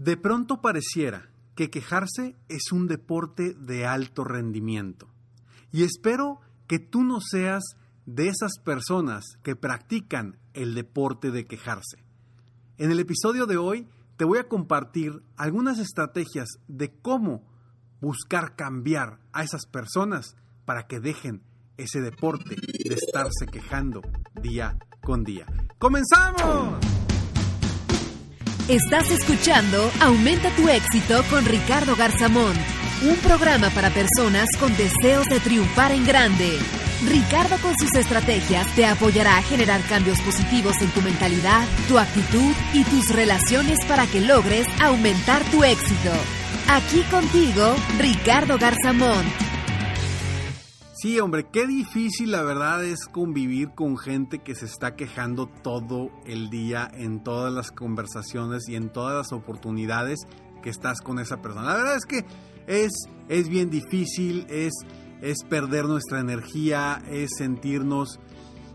De pronto pareciera que quejarse es un deporte de alto rendimiento. Y espero que tú no seas de esas personas que practican el deporte de quejarse. En el episodio de hoy te voy a compartir algunas estrategias de cómo buscar cambiar a esas personas para que dejen ese deporte de estarse quejando día con día. ¡Comenzamos! Estás escuchando Aumenta tu éxito con Ricardo Garzamón, un programa para personas con deseos de triunfar en grande. Ricardo con sus estrategias te apoyará a generar cambios positivos en tu mentalidad, tu actitud y tus relaciones para que logres aumentar tu éxito. Aquí contigo, Ricardo Garzamón. Sí, hombre, qué difícil la verdad es convivir con gente que se está quejando todo el día en todas las conversaciones y en todas las oportunidades que estás con esa persona. La verdad es que es, es bien difícil, es, es perder nuestra energía, es sentirnos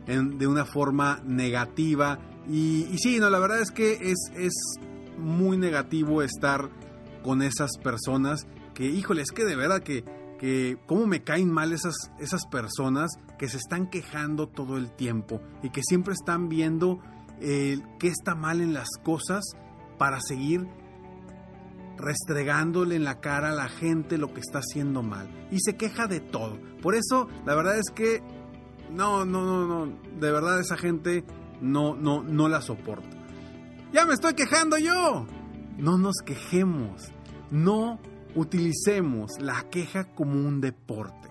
de una forma negativa. Y, y, sí, no, la verdad es que es, es muy negativo estar con esas personas que, híjole, es que de verdad que que cómo me caen mal esas, esas personas que se están quejando todo el tiempo y que siempre están viendo eh, qué está mal en las cosas para seguir restregándole en la cara a la gente lo que está haciendo mal y se queja de todo. Por eso, la verdad es que no, no, no, no, de verdad esa gente no, no, no la soporto. Ya me estoy quejando yo. No nos quejemos. No utilicemos la queja como un deporte.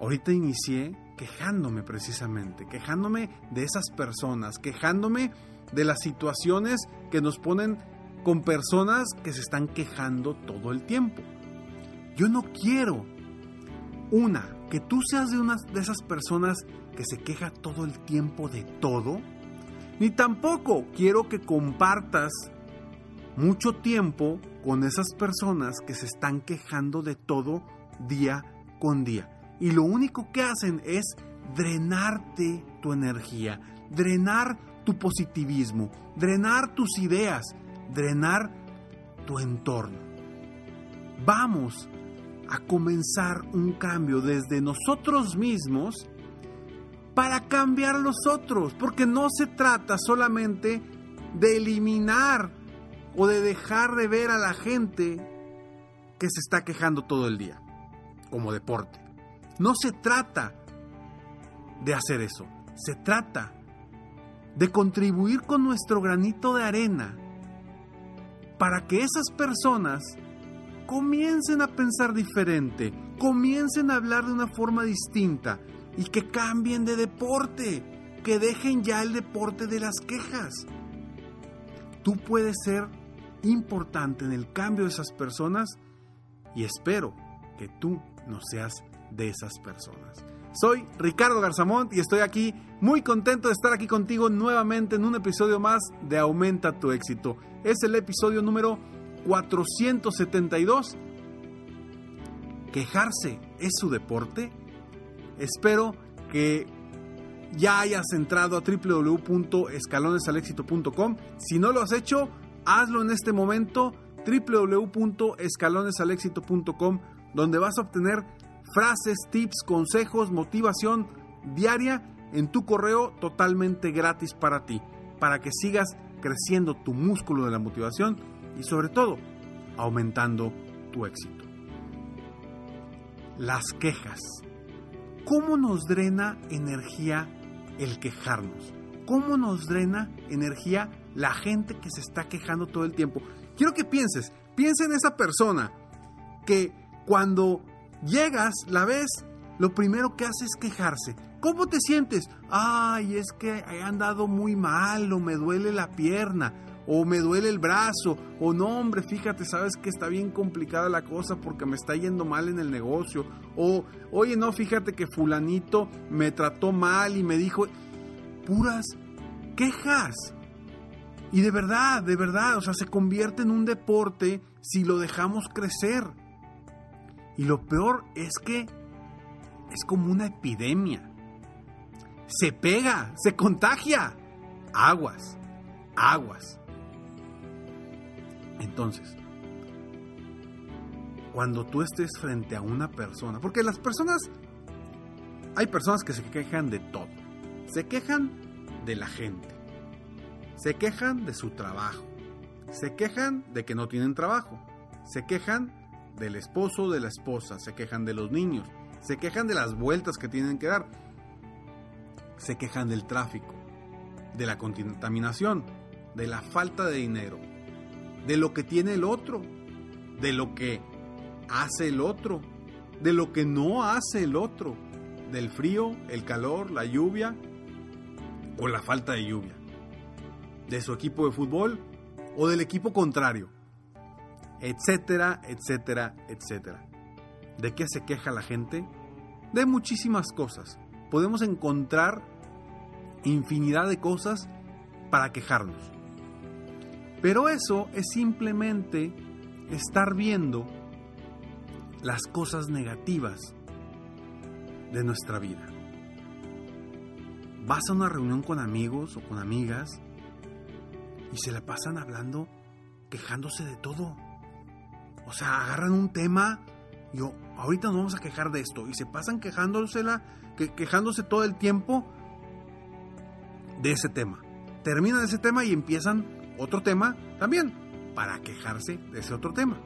Ahorita inicié quejándome precisamente, quejándome de esas personas, quejándome de las situaciones que nos ponen con personas que se están quejando todo el tiempo. Yo no quiero, una, que tú seas de una de esas personas que se queja todo el tiempo de todo, ni tampoco quiero que compartas mucho tiempo con esas personas que se están quejando de todo día con día. Y lo único que hacen es drenarte tu energía, drenar tu positivismo, drenar tus ideas, drenar tu entorno. Vamos a comenzar un cambio desde nosotros mismos para cambiar a los otros, porque no se trata solamente de eliminar o de dejar de ver a la gente que se está quejando todo el día, como deporte. No se trata de hacer eso, se trata de contribuir con nuestro granito de arena para que esas personas comiencen a pensar diferente, comiencen a hablar de una forma distinta y que cambien de deporte, que dejen ya el deporte de las quejas. Tú puedes ser importante en el cambio de esas personas y espero que tú no seas de esas personas. Soy Ricardo Garzamont y estoy aquí muy contento de estar aquí contigo nuevamente en un episodio más de Aumenta tu éxito. Es el episodio número 472. ¿Quejarse es su deporte? Espero que ya hayas entrado a www.escalonesalexito.com. Si no lo has hecho, Hazlo en este momento www.escalonesalexito.com donde vas a obtener frases, tips, consejos, motivación diaria en tu correo totalmente gratis para ti. para que sigas creciendo tu músculo de la motivación y sobre todo aumentando tu éxito. Las quejas. ¿Cómo nos drena energía el quejarnos? ¿Cómo nos drena energía la gente que se está quejando todo el tiempo? Quiero que pienses, piensa en esa persona que cuando llegas, la ves, lo primero que hace es quejarse. ¿Cómo te sientes? Ay, es que he andado muy mal o me duele la pierna o me duele el brazo, o no, hombre, fíjate, sabes que está bien complicada la cosa porque me está yendo mal en el negocio, o oye, no, fíjate que fulanito me trató mal y me dijo, puras quejas. Y de verdad, de verdad, o sea, se convierte en un deporte si lo dejamos crecer. Y lo peor es que es como una epidemia. Se pega, se contagia. Aguas, aguas. Entonces, cuando tú estés frente a una persona, porque las personas, hay personas que se quejan de todo. Se quejan de la gente. Se quejan de su trabajo. Se quejan de que no tienen trabajo. Se quejan del esposo o de la esposa. Se quejan de los niños. Se quejan de las vueltas que tienen que dar. Se quejan del tráfico, de la contaminación, de la falta de dinero, de lo que tiene el otro, de lo que hace el otro, de lo que no hace el otro, del frío, el calor, la lluvia o la falta de lluvia, de su equipo de fútbol o del equipo contrario, etcétera, etcétera, etcétera. ¿De qué se queja la gente? De muchísimas cosas. Podemos encontrar infinidad de cosas para quejarnos. Pero eso es simplemente estar viendo las cosas negativas de nuestra vida. Vas a una reunión con amigos o con amigas y se la pasan hablando, quejándose de todo. O sea, agarran un tema yo, ahorita nos vamos a quejar de esto. Y se pasan quejándosela, que, quejándose todo el tiempo de ese tema. Terminan ese tema y empiezan otro tema también para quejarse de ese otro tema.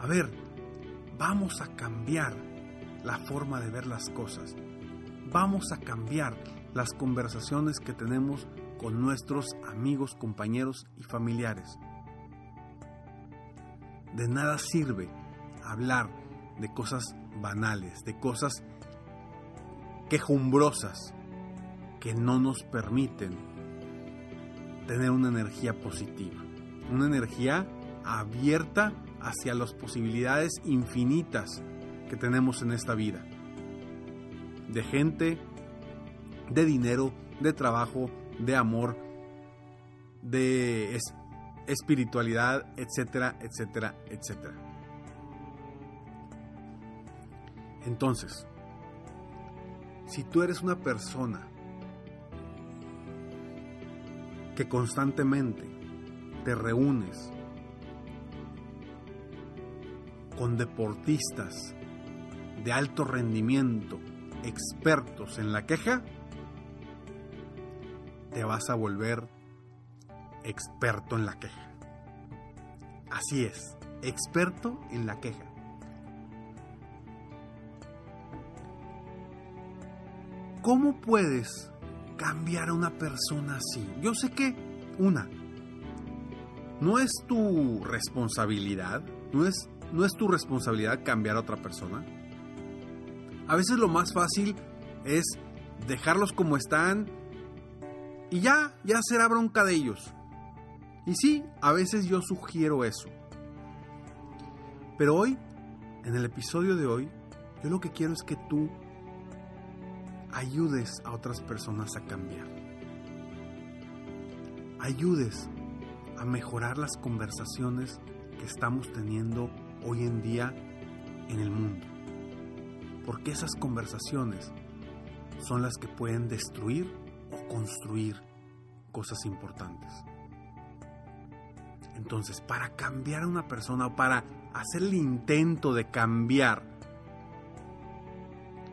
A ver, vamos a cambiar la forma de ver las cosas. Vamos a cambiar las conversaciones que tenemos con nuestros amigos, compañeros y familiares. De nada sirve hablar de cosas banales, de cosas quejumbrosas que no nos permiten tener una energía positiva, una energía abierta hacia las posibilidades infinitas que tenemos en esta vida. De gente, de dinero, de trabajo, de amor, de espiritualidad, etcétera, etcétera, etcétera. Entonces, si tú eres una persona que constantemente te reúnes con deportistas de alto rendimiento, expertos en la queja, te vas a volver experto en la queja. Así es, experto en la queja. ¿Cómo puedes cambiar a una persona así? Yo sé que, una, no es tu responsabilidad, no es, no es tu responsabilidad cambiar a otra persona. A veces lo más fácil es dejarlos como están y ya, ya será bronca de ellos. Y sí, a veces yo sugiero eso. Pero hoy, en el episodio de hoy, yo lo que quiero es que tú ayudes a otras personas a cambiar. Ayudes a mejorar las conversaciones que estamos teniendo hoy en día en el mundo. Porque esas conversaciones son las que pueden destruir construir cosas importantes. Entonces, para cambiar a una persona o para hacer el intento de cambiar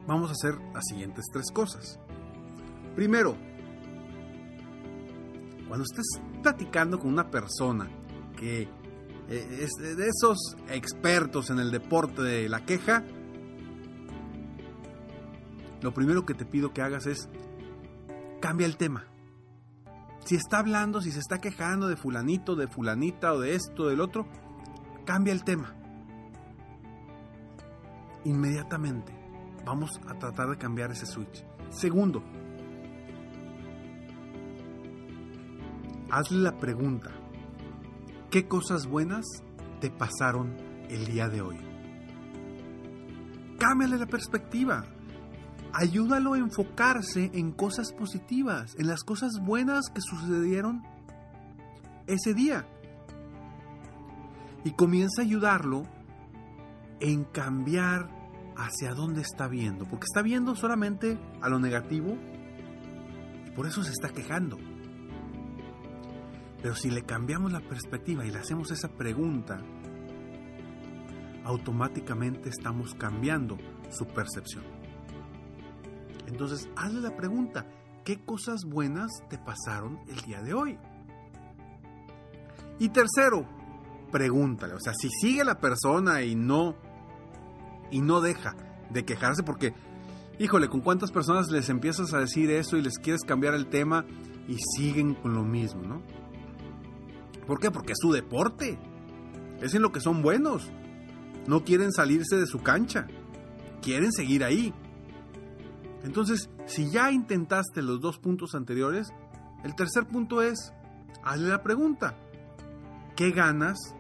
vamos a hacer las siguientes tres cosas. Primero, cuando estés platicando con una persona que eh, es de esos expertos en el deporte de la queja, lo primero que te pido que hagas es cambia el tema. Si está hablando, si se está quejando de fulanito, de fulanita o de esto, del otro, cambia el tema. Inmediatamente vamos a tratar de cambiar ese switch. Segundo, hazle la pregunta, ¿qué cosas buenas te pasaron el día de hoy? Cámbiale la perspectiva. Ayúdalo a enfocarse en cosas positivas, en las cosas buenas que sucedieron ese día. Y comienza a ayudarlo en cambiar hacia dónde está viendo, porque está viendo solamente a lo negativo y por eso se está quejando. Pero si le cambiamos la perspectiva y le hacemos esa pregunta, automáticamente estamos cambiando su percepción. Entonces, hazle la pregunta, ¿qué cosas buenas te pasaron el día de hoy? Y tercero, pregúntale, o sea, si sigue la persona y no y no deja de quejarse porque híjole, con cuántas personas les empiezas a decir eso y les quieres cambiar el tema y siguen con lo mismo, ¿no? ¿Por qué? Porque es su deporte. Es en lo que son buenos. No quieren salirse de su cancha. Quieren seguir ahí. Entonces, si ya intentaste los dos puntos anteriores, el tercer punto es, hazle la pregunta. ¿Qué ganas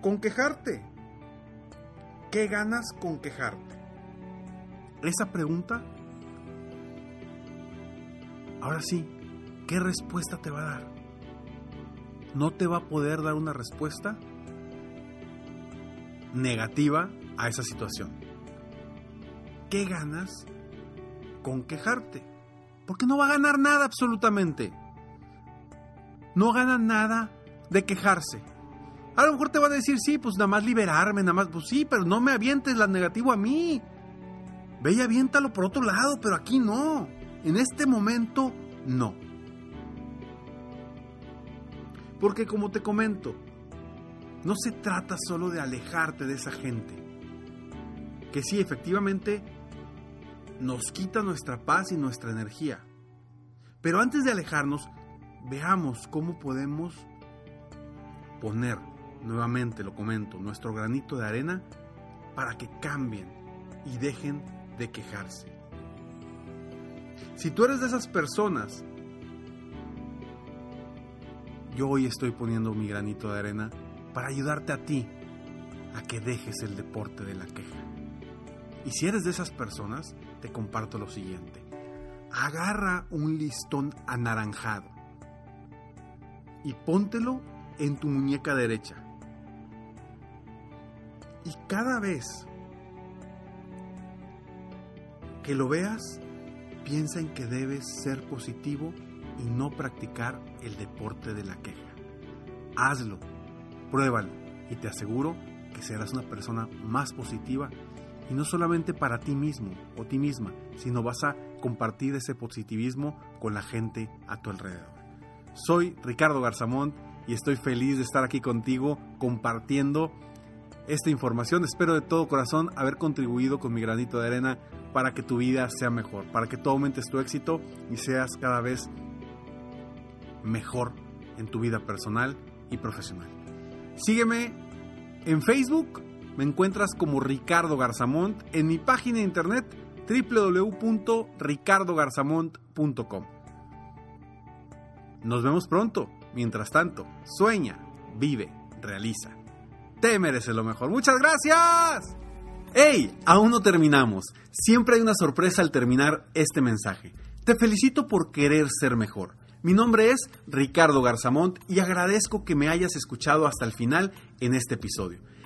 con quejarte? ¿Qué ganas con quejarte? Esa pregunta, ahora sí, ¿qué respuesta te va a dar? No te va a poder dar una respuesta negativa a esa situación. ¿Qué ganas con quejarte? Porque no va a ganar nada absolutamente. No gana nada de quejarse. A lo mejor te va a decir, sí, pues nada más liberarme, nada más, pues sí, pero no me avientes la negativo a mí. Ve y aviéntalo por otro lado, pero aquí no. En este momento, no. Porque como te comento, no se trata solo de alejarte de esa gente, que sí, efectivamente, nos quita nuestra paz y nuestra energía. Pero antes de alejarnos, veamos cómo podemos poner, nuevamente lo comento, nuestro granito de arena para que cambien y dejen de quejarse. Si tú eres de esas personas, yo hoy estoy poniendo mi granito de arena para ayudarte a ti a que dejes el deporte de la queja. Y si eres de esas personas, te comparto lo siguiente. Agarra un listón anaranjado y póntelo en tu muñeca derecha. Y cada vez que lo veas, piensa en que debes ser positivo y no practicar el deporte de la queja. Hazlo, pruébalo y te aseguro que serás una persona más positiva y no solamente para ti mismo o ti misma, sino vas a compartir ese positivismo con la gente a tu alrededor. Soy Ricardo Garzamont y estoy feliz de estar aquí contigo compartiendo esta información. Espero de todo corazón haber contribuido con mi granito de arena para que tu vida sea mejor, para que tú aumentes tu éxito y seas cada vez mejor en tu vida personal y profesional. Sígueme en Facebook, me encuentras como Ricardo Garzamont, en mi página de internet www.ricardogarzamont.com. Nos vemos pronto. Mientras tanto, sueña, vive, realiza. Te mereces lo mejor. Muchas gracias. ¡Hey! Aún no terminamos. Siempre hay una sorpresa al terminar este mensaje. Te felicito por querer ser mejor. Mi nombre es Ricardo Garzamont y agradezco que me hayas escuchado hasta el final en este episodio.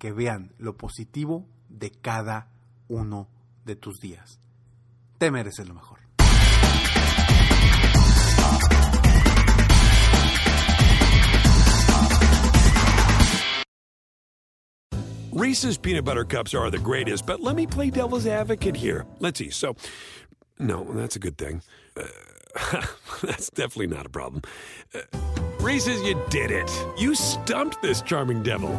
que vean lo positivo de cada uno de tus días? Te mereces lo mejor. Reese's peanut butter cups are the greatest, but let me play devil's advocate here. Let's see. So, no, that's a good thing. Uh, that's definitely not a problem. Uh, Reese's, you did it. You stumped this charming devil.